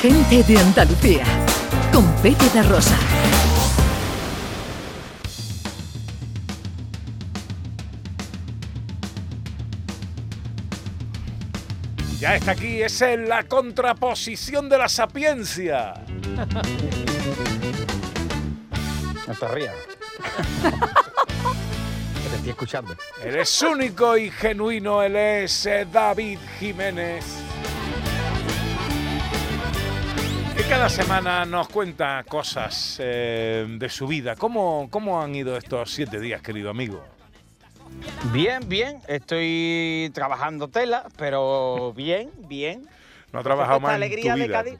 Gente de Andalucía, con Pepe da Rosa. Ya está aquí, es en la contraposición de la sapiencia. No te rías. te estoy escuchando. Él es único y genuino, él es eh, David Jiménez. Cada semana nos cuenta cosas eh, de su vida. ¿Cómo, ¿Cómo han ido estos siete días, querido amigo? Bien, bien. Estoy trabajando tela, pero bien, bien. No ha trabajado más en alegría tu de. Cádiz.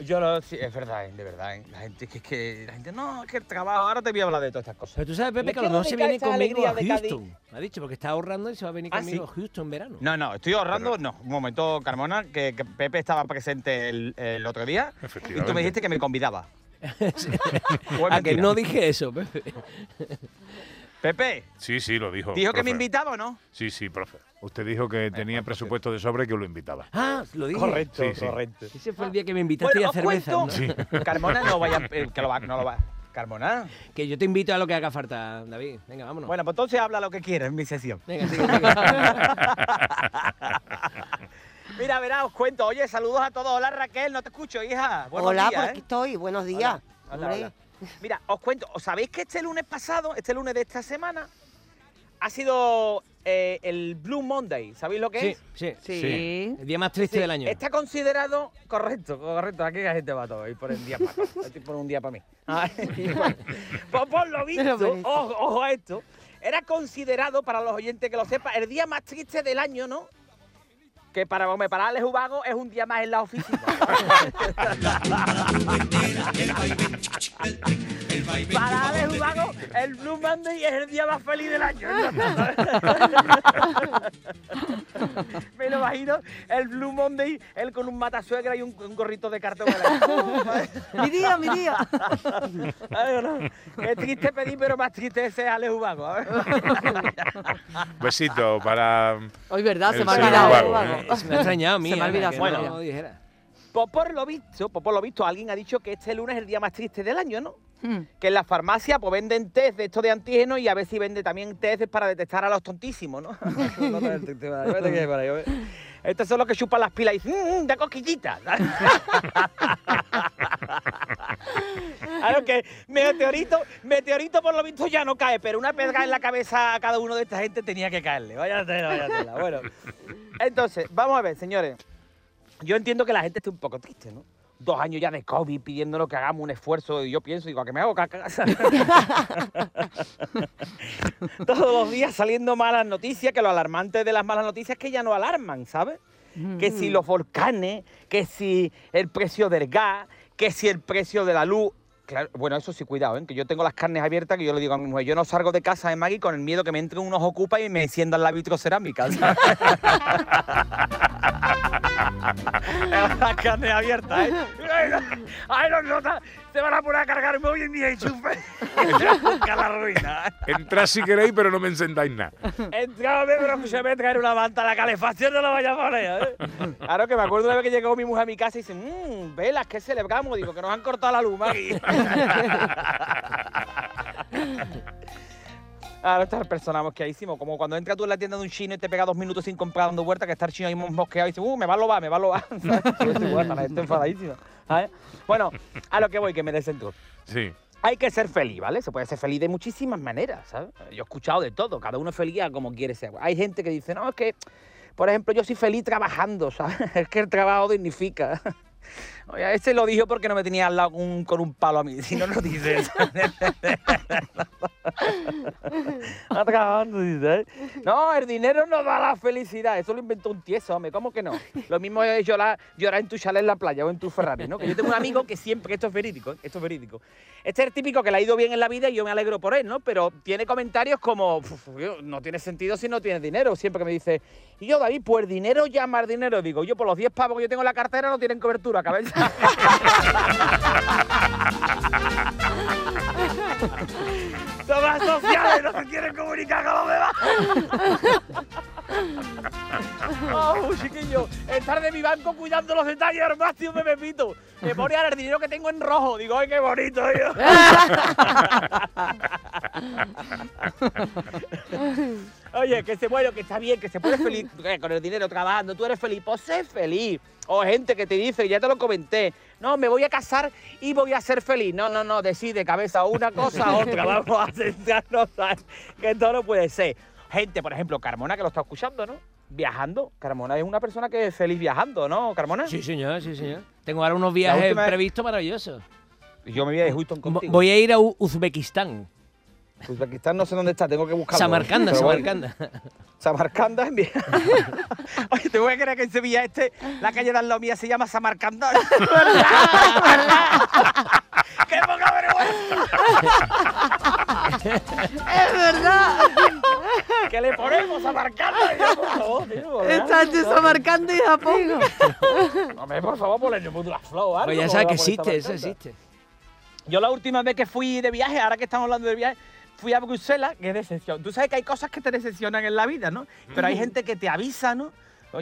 Yo lo sí, es verdad, eh, de verdad. eh. La gente que es que la gente no, es que el trabajo, ahora te voy a hablar de todas estas cosas. Pero tú sabes, Pepe, que a lo quiero mejor se dedicar viene esta conmigo a alegría de Cádiz. Houston. Me ha dicho, porque está ahorrando y se va a venir ¿Ah, conmigo sí? a Houston en verano. No, no, estoy ahorrando, no. Un momento, Carmona, que, que Pepe estaba presente el, el otro día y tú me dijiste que me convidaba. ¿O es a que mentira? no dije eso, Pepe. Pepe, Sí, sí, lo dijo. dijo que me invitaba o no? Sí, sí, profe. Usted dijo que tenía presupuesto de sobre y que lo invitaba. Ah, lo dije. Sí, sí. correcto. Ese fue el día que me invitaste Bueno, a os cerveza. cuento- ¿no? Carmona no vaya, eh, que lo va, no lo va. Carmona. Que yo te invito a lo que haga falta, David. Venga, vámonos. Bueno, pues entonces habla lo que quieras en mi sesión. Venga, sigue, sigue. Mira, verá, os cuento. Oye, saludos a todos. Hola Raquel, no te escucho, hija. Buenos Hola, días, por ¿eh? aquí estoy. Buenos días. Hola. Mira, os cuento. ¿Os sabéis que este lunes pasado, este lunes de esta semana, ha sido eh, el Blue Monday? ¿Sabéis lo que sí, es? sí, Sí. El día más triste Sí, del año. Está considerado, correcto, correcto, aquí la gente va todo, y por el día para todo, estoy por un día para mí. Pues por lo visto, ojo, ojo a esto, era considerado, para los oyentes que lo sepan, el día más triste del año, ¿no? Que para, hombre, para Alex Ubago es un día más en la oficina. para Alex Ubago, el Blue Monday es el día más feliz del año. Me lo imagino, el Blue Monday, él con un matasuegra y un, un gorrito de cartón. mi día, mi día. Ay, no. Qué triste pedir, pero más triste ese es Alex Ubago. a ver. Besito para. Hoy, ¿verdad? El Se me ha olvidado. Se me ha extrañado a mí. Se me ha olvidado, que Pues por lo visto, pues por lo visto, alguien ha dicho que este lunes es el día más triste del año, ¿no? Hmm. Que en la farmacia pues venden test de estos de antígenos y a ver si vende también test para detectar a los tontísimos, ¿no? Estos son los que chupan las pilas y dicen, "Mm, de cosquillitas. Claro que meteorito, meteorito por lo visto ya no cae, pero una pedra en la cabeza a cada uno de esta gente tenía que caerle. Vaya tela, vaya tela. Bueno, entonces, vamos a ver, señores. Yo entiendo que la gente esté un poco triste, ¿no? Dos años ya de COVID pidiéndonos que hagamos un esfuerzo y yo pienso, digo, ¿a qué me hago caca? Todos los días saliendo malas noticias, que lo alarmante de las malas noticias es que ya no alarman, ¿sabes? Que si los volcanes, que si el precio del gas, que si el precio de la luz. Claro, bueno, eso sí, cuidado, ¿eh? que yo tengo las carnes abiertas, que yo le digo a mi mujer, yo no salgo de casa de Maggie con el miedo que me entren unos ocupas y me enciendan la vitrocerámica. las carnes abiertas, ¿eh? ¡Ay, los notas! Se van a poner a cargarme hoy en mi enchufe. Busca la ruina. Entrad si queréis, pero no me encendáis nada. Entrame, pero que se me traer una manta, la calefacción no la vaya a poner, ¿eh? Claro que me acuerdo una vez que llegó mi mujer a mi casa y dice, mmm, velas, ¿qué celebramos? Digo, que nos han cortado la luz, Maggie. Ahora está el personaje mosqueadísimo, como cuando entras tú en la tienda de un chino y te pega dos minutos sin comprar dando vuelta, que está el chino ahí mosqueado y dice, uh, me va a lobar, me va a lobar. Estoy. ¿sabes? Bueno, a lo que voy, que me descentro. Sí. Hay que ser feliz, ¿vale? Se puede ser feliz de muchísimas maneras, ¿sabes? Yo he escuchado de todo, cada uno es feliz a como quiere ser. Hay gente que dice, no, es que, por ejemplo, yo soy feliz trabajando, ¿sabes? Es que el trabajo dignifica. Ese lo dijo porque no me tenía al lado un- con un palo a mí, si no lo dices. ¿eh? No, el dinero no da la felicidad, eso lo inventó un tieso, hombre, ¿cómo que no? Lo mismo es llorar, llorar en tu chalet en la playa o en tu Ferrari, ¿no? Que yo tengo un amigo que siempre, esto es verídico, ¿eh? esto es verídico. Este es el típico que le ha ido bien en la vida y yo me alegro por él, ¿no? Pero tiene comentarios como, "Uf, yo, no tiene sentido si no tienes dinero, siempre que me dice, y yo, David, pues dinero llama al dinero, digo, yo por los 10 pavos que yo tengo en la cartera no tienen cobertura, cabeza. Todas sociales no se quieren comunicar con los demás. Oh, chiquillo, estar de mi banco cuidando los detalles al máximo me pepito. Me pone ahora el dinero que tengo en rojo. Digo, ay, qué bonito, tío. Oye, que se bueno, que está bien, que se puede feliz con el dinero trabajando. Tú eres feliz, pues sé feliz. O gente que te dice, ya te lo comenté, no, me voy a casar y voy a ser feliz. No, no, no, decide cabeza una cosa a otra. Vamos a centrarnos, que todo no puede ser. Gente, por ejemplo, Carmona, que lo está escuchando, ¿no? Viajando. Carmona es una persona que es feliz viajando, ¿no, Carmona? Sí, señor, sí, señor. Tengo ahora unos viajes previstos maravillosos. Yo me voy a Houston Vo- contigo. Voy a ir a U- Uzbekistán. Uzbekistán no sé dónde está, tengo que buscarlo. Samarcanda, Samarcanda. Samarcanda en Vía- Oye, te voy a creer que en Sevilla este, la calle de la mía se llama Samarcanda. ¡Qué poca vergüenza! Es verdad. ¿Qué le ponemos Samarcanda? Yo, por favor, tío, ¿verdad? Está entre Samarcanda y Japón. Hombre, por favor, ponle un la flow, Pues ya ¿cómo sabes que a existe, eso existe. Yo la última vez que fui de viaje, ahora que estamos hablando de viaje, fui a Bruselas, que decepción. Tú sabes que hay cosas que te decepcionan en la vida, ¿no? Pero hay gente que te avisa, ¿no?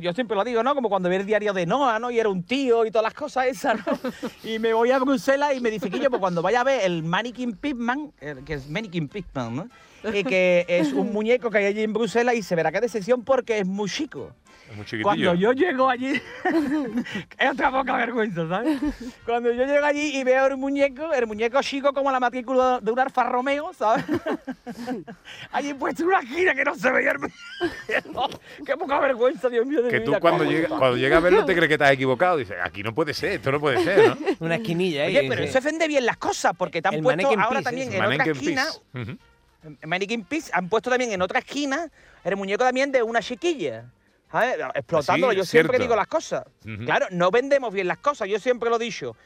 Yo siempre lo digo, ¿no? Como cuando vi el diario de Noah, ¿no? Y era un tío y todas las cosas esas, ¿no? Y me voy a Bruselas y me dice que yo, pues cuando vaya a ver el Mannequin Pigman, eh, que es Mannequin Pigman, ¿no? Y que es un muñeco que hay allí en Bruselas y se verá que decepción porque es muy chico. Es muy chiquitillo. Cuando yo llego allí, es otra poca vergüenza, ¿sabes? Cuando yo llego allí y veo el muñeco, el muñeco chico como la matrícula de un Alfa Romeo, ¿sabes? allí puesto en una esquina que no se veía el muñeco. Qué poca vergüenza, Dios mío. de Que mi tú vida, cuando ¿cómo llega, está? cuando llegas a verlo te crees que estás equivocado. Dices, aquí no puede ser, esto no puede ser, ¿no? Una esquinilla ahí. Oye, pero sí. eso vende bien las cosas, porque te han El puesto ahora piece, también en otra esquina, piece. Ujú. en Mannequin Piece, han puesto también en otra esquina el muñeco también de una chiquilla. ¿Sabes? Explotándolo, Así, yo siempre cierto. digo las cosas. Claro, no vendemos bien las cosas, yo siempre lo he dicho.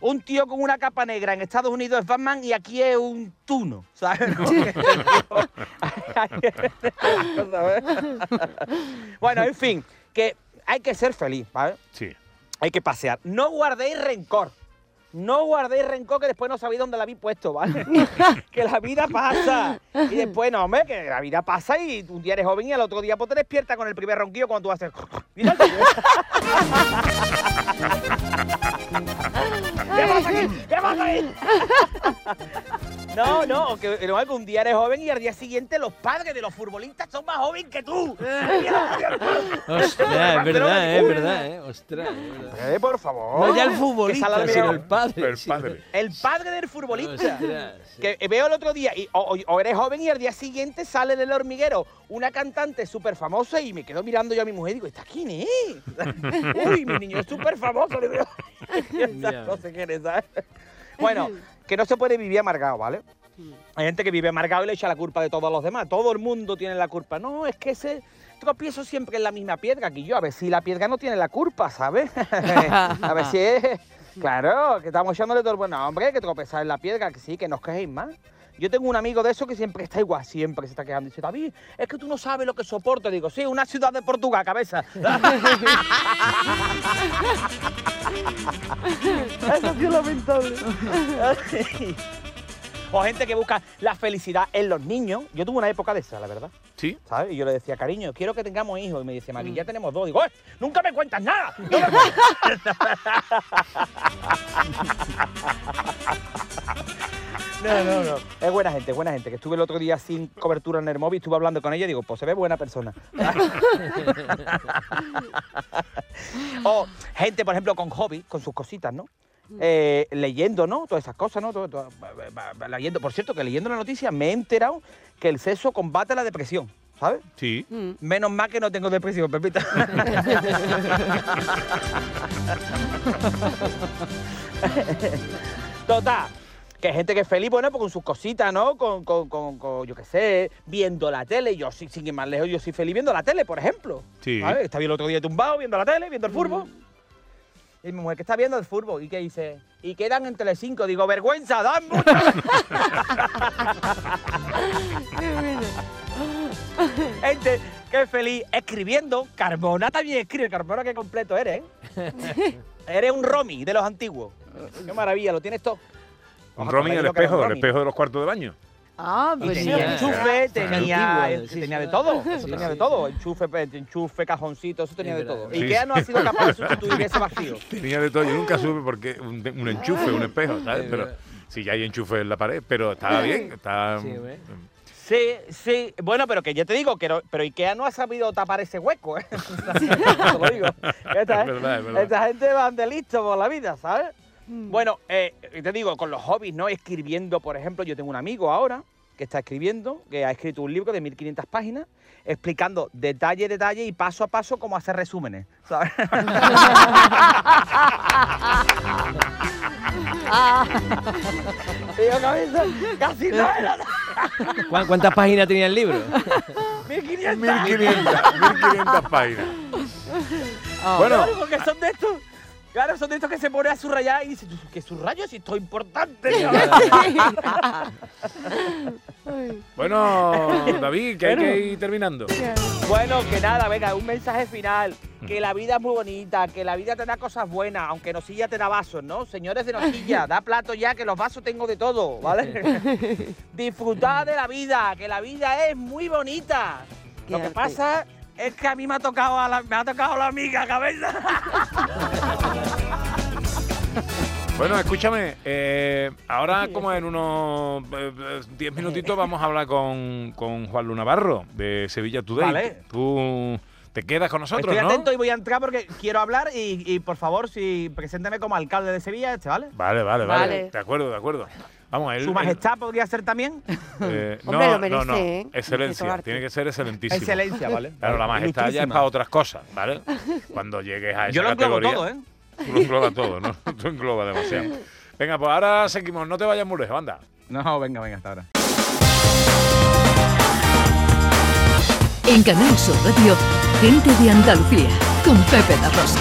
Un tío con una capa negra en Estados Unidos es Batman y aquí es un tuno, ¿sabes? bueno, en fin, que hay que ser feliz, ¿vale? Sí. Hay que pasear. No guardéis rencor. No guardéis rencor que después no sabéis dónde la habéis puesto, ¿vale? que la vida pasa. Y después, no, hombre, que la vida pasa y un día eres joven y al otro día pues te despiertas con el primer ronquillo cuando tú haces... Mira, ¿Qué pasa aquí? ¿Qué pasa ahí? No, no, que, no, un día eres joven y al día siguiente los padres de los futbolistas son más jóvenes que tú. Ostras, es verdad, es verdad, eh. Ostras, es verdad. Eh, por favor. No ya el futbolista, sino el padre. El padre. El padre del futbolista. Ostras, sí. Que veo el otro día, y, o, o- o eres joven y al día siguiente sale del hormiguero una cantante súper famosa y me quedo mirando yo a mi mujer y digo, ¿esta quién es? Uy, mi niño es súper famoso. no sé quién es, ¿sabes? Bueno, que no se puede vivir amargado, ¿vale? Hay gente que vive amargado y le echa la culpa de todos los demás. Todo el mundo tiene la culpa. No, es que ese tropiezo siempre en la misma piedra que yo. A ver si la piedra no tiene la culpa, ¿sabes? a ver si es... Claro, que estamos echándole todo el bueno. Hombre, que tropezar en la piedra, que sí, que no os quejéis más. Yo tengo un amigo de eso que siempre está igual, siempre se está quejando. Dice, David, es que tú no sabes lo que soporto. Digo, sí, una ciudad de Portugal, cabeza. Eso sido lamentable. o gente que busca la felicidad en los niños. Yo tuve una época de esa, la verdad. Sí. ¿Sabes? Y yo le decía, cariño, quiero que tengamos hijos. Y me dice, Mari, ya tenemos dos. Digo, "Eh, nunca me cuentas nada. No me cuentas". No, no, no. Es buena gente, es buena gente. Que estuve el otro día sin cobertura en el móvil, estuve hablando con ella y digo, pues se ve buena persona. o gente, por ejemplo, con hobby, con sus cositas, ¿no? Eh, leyendo, ¿no? Todas esas cosas, ¿no? Todo- todo- leyendo. Por cierto, que leyendo la noticia me he enterado que el sexo combate la depresión, ¿sabes? Sí. Menos mal que no tengo depresión, Pepita. Total. Que hay gente que es feliz, bueno, pues con sus cositas, ¿no? Con, con, con, con, yo qué sé, viendo la tele. Yo sí, sin ir más lejos, yo soy feliz viendo la tele, por ejemplo. Sí. ¿Sabes? Está bien el otro día tumbado, viendo la tele, viendo el fútbol. Y mi mujer, ¿qué está viendo el fútbol? ¿Y qué dice? Y quedan en Telecinco. Digo, vergüenza, dan mucho. Gente que es feliz escribiendo. Carmona también escribe. Carmona, qué completo eres, ¿eh? eres un Romy de los antiguos. Qué maravilla, lo tienes todo. Un ¿Os Romy en el que espejo, el espejo de los cuartos de baño. Ah, Y pues tenía sí. enchufe, tenía, Antiguo, sí, tenía sí. de todo, eso Sí, tenía de sí. todo, enchufe, enchufe, cajoncito, eso tenía de todo. Ikea no ha sido capaz de sustituir ese vacío. Tenía de todo. Yo nunca supe por qué un, un enchufe, un espejo, ¿sabes? Es Pero sí, ya hay enchufe en la pared, pero estaba bien. Está, Sí, hombre. Sí, sí, bueno, pero que yo te digo, que no- pero Ikea no ha sabido tapar ese hueco, ¿eh? Te lo digo. Esta, Es verdad, es verdad. esta gente van de listo por la vida, ¿sabes? Bueno, eh, te digo, con los hobbies, ¿no? Escribiendo, por ejemplo, yo tengo un amigo ahora que está escribiendo, que ha escrito un libro de 1500 páginas, explicando detalle, detalle y paso a paso cómo hacer resúmenes, ¿sabes? Cabeza, casi no era nada. ¿Cuán- ¿Cuántas páginas tenía el libro? 1500. 1500, 1500 páginas. Bueno, Claro, porque son de estos. Claro, son de estos que se pone a subrayar y dice, "¿Tú, ¿qué subrayo si esto es importante? bueno, David, que hay que ir terminando. bueno, que nada, venga, un mensaje final. Que la vida es muy bonita, que la vida te da cosas buenas, aunque Nosilla te da vasos, ¿no? Señores de Nosilla, da plato ya, que los vasos tengo de todo, ¿vale? Disfrutad de la vida, que la vida es muy bonita. Lo que pasa es que a mí me ha tocado, a la, me ha tocado la amiga cabeza. Bueno, escúchame, eh, ahora como en unos eh, eh, 10 minutitos vamos a hablar con, con Juan Lunavarro de Sevilla Today. Vale. Tú te quedas con nosotros, Estoy ¿no? atento y voy a entrar porque quiero hablar y, y, por favor, si presénteme como alcalde de Sevilla, este, ¿vale? Vale, vale, vale, Vale. De acuerdo, de acuerdo. Vamos, él, Su él- majestad podría ser también. eh, Hombre, no, lo merece, no, no. ¿eh? Excelencia, tiene que ser excelentísimo. Excelencia, ¿vale? Claro, la majestad ya es para otras cosas, ¿vale? Cuando llegues a esa Yo lo englobo categoría. todo, ¿eh? Tú lo englobas todo, ¿no? Tú englobas demasiado. Venga, pues ahora seguimos. No te vayas muy lejos, anda. No, venga, venga, hasta ahora. En Canal Sur Radio, gente de Andalucía, con Pepe da Rosa.